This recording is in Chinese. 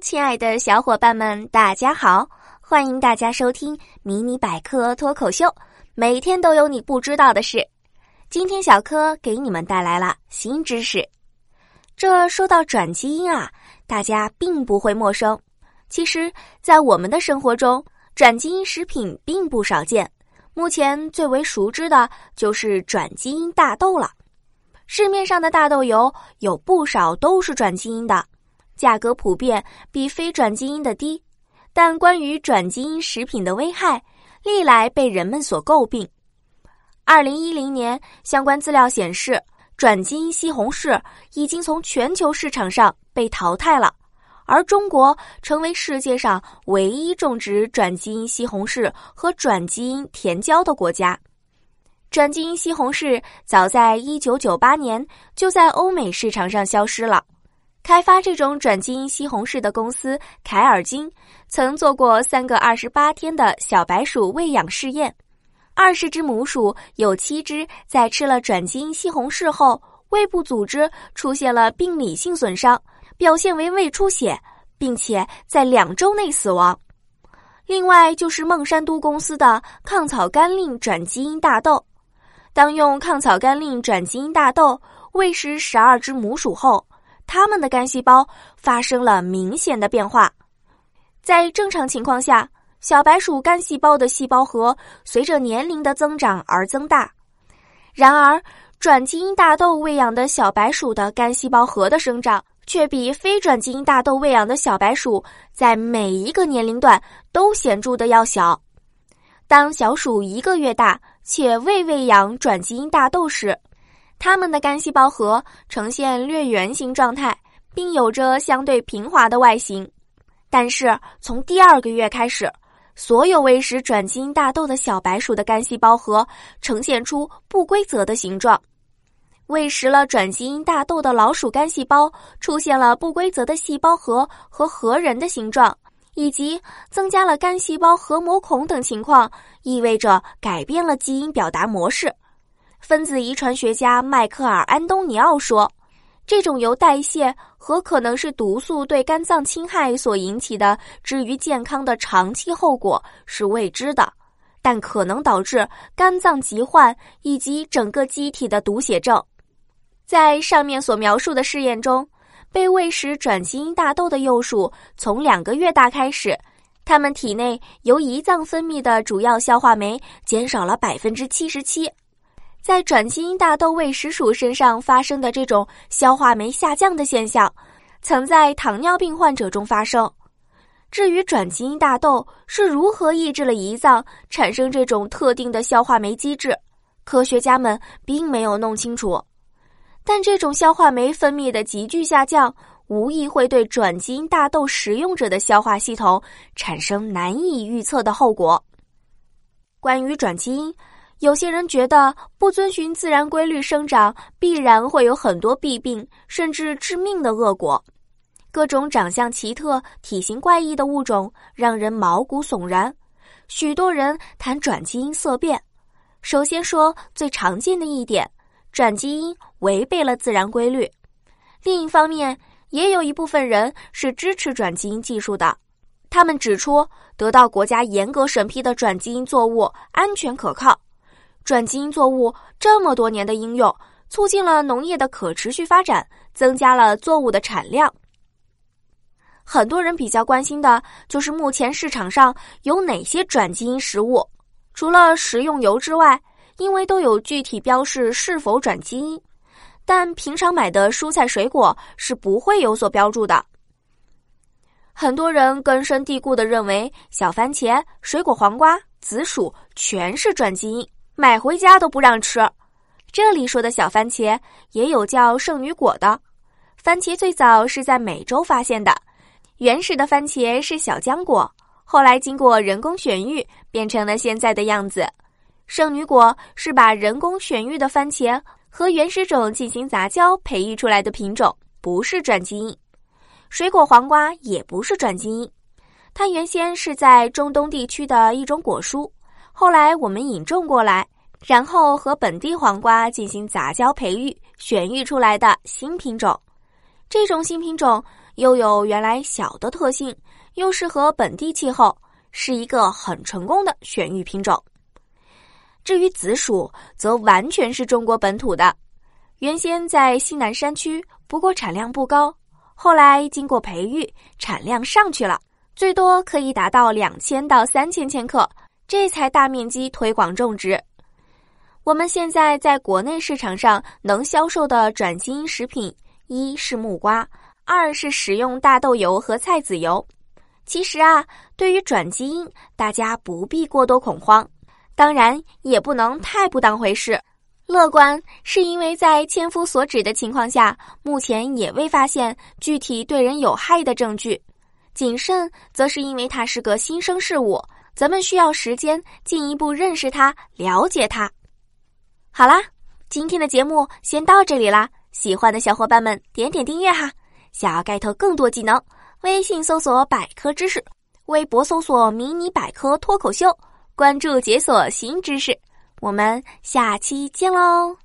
亲爱的小伙伴们，大家好！欢迎大家收听《迷你百科脱口秀》，每天都有你不知道的事。今天小柯给你们带来了新知识。这说到转基因啊，大家并不会陌生。其实，在我们的生活中，转基因食品并不少见。目前最为熟知的就是转基因大豆了。市面上的大豆油有不少都是转基因的。价格普遍比非转基因的低，但关于转基因食品的危害，历来被人们所诟病。二零一零年，相关资料显示，转基因西红柿已经从全球市场上被淘汰了，而中国成为世界上唯一种植转基因西红柿和转基因甜椒的国家。转基因西红柿早在一九九八年就在欧美市场上消失了。开发这种转基因西红柿的公司凯尔金，曾做过三个二十八天的小白鼠喂养试验，二十只母鼠有七只在吃了转基因西红柿后，胃部组织出现了病理性损伤，表现为胃出血，并且在两周内死亡。另外就是孟山都公司的抗草甘膦转基因大豆，当用抗草甘膦转基因大豆喂食十二只母鼠后。它们的干细胞发生了明显的变化，在正常情况下，小白鼠干细胞的细胞核随着年龄的增长而增大。然而，转基因大豆喂养的小白鼠的干细胞核的生长却比非转基因大豆喂养的小白鼠在每一个年龄段都显著的要小。当小鼠一个月大且未喂养转基因大豆时，它们的干细胞核呈现略圆形状态，并有着相对平滑的外形。但是从第二个月开始，所有喂食转基因大豆的小白鼠的干细胞核呈现出不规则的形状。喂食了转基因大豆的老鼠干细胞出现了不规则的细胞核和核仁的形状，以及增加了干细胞核膜孔等情况，意味着改变了基因表达模式。分子遗传学家迈克尔·安东尼奥说：“这种由代谢和可能是毒素对肝脏侵害所引起的至于健康的长期后果是未知的，但可能导致肝脏疾患以及整个机体的毒血症。”在上面所描述的试验中，被喂食转基因大豆的幼鼠从两个月大开始，它们体内由胰脏分泌的主要消化酶减少了百分之七十七。在转基因大豆喂食鼠身上发生的这种消化酶下降的现象，曾在糖尿病患者中发生。至于转基因大豆是如何抑制了胰脏产生这种特定的消化酶机制，科学家们并没有弄清楚。但这种消化酶分泌的急剧下降，无疑会对转基因大豆食用者的消化系统产生难以预测的后果。关于转基因。有些人觉得不遵循自然规律生长，必然会有很多弊病，甚至致命的恶果。各种长相奇特、体型怪异的物种让人毛骨悚然。许多人谈转基因色变。首先说最常见的一点，转基因违背了自然规律。另一方面，也有一部分人是支持转基因技术的。他们指出，得到国家严格审批的转基因作物安全可靠。转基因作物这么多年的应用，促进了农业的可持续发展，增加了作物的产量。很多人比较关心的就是目前市场上有哪些转基因食物？除了食用油之外，因为都有具体标示是否转基因，但平常买的蔬菜水果是不会有所标注的。很多人根深蒂固的认为，小番茄、水果黄瓜、紫薯全是转基因。买回家都不让吃。这里说的小番茄也有叫圣女果的。番茄最早是在美洲发现的，原始的番茄是小浆果，后来经过人工选育变成了现在的样子。圣女果是把人工选育的番茄和原始种进行杂交培育出来的品种，不是转基因。水果黄瓜也不是转基因，它原先是在中东地区的一种果蔬。后来我们引种过来，然后和本地黄瓜进行杂交培育，选育出来的新品种。这种新品种又有原来小的特性，又适合本地气候，是一个很成功的选育品种。至于紫薯，则完全是中国本土的，原先在西南山区，不过产量不高，后来经过培育，产量上去了，最多可以达到两千到三千千克，这才大面积推广种植。我们现在在国内市场上能销售的转基因食品，一是木瓜，二是食用大豆油和菜籽油。其实啊，对于转基因，大家不必过多恐慌。当然也不能太不当回事，乐观是因为在千夫所指的情况下，目前也未发现具体对人有害的证据；谨慎则是因为它是个新生事物，咱们需要时间进一步认识它、了解它。好啦，今天的节目先到这里啦，喜欢的小伙伴们点点订阅哈。想要 get 更多技能，微信搜索百科知识，微博搜索迷你百科脱口秀。关注解锁新知识，我们下期见喽！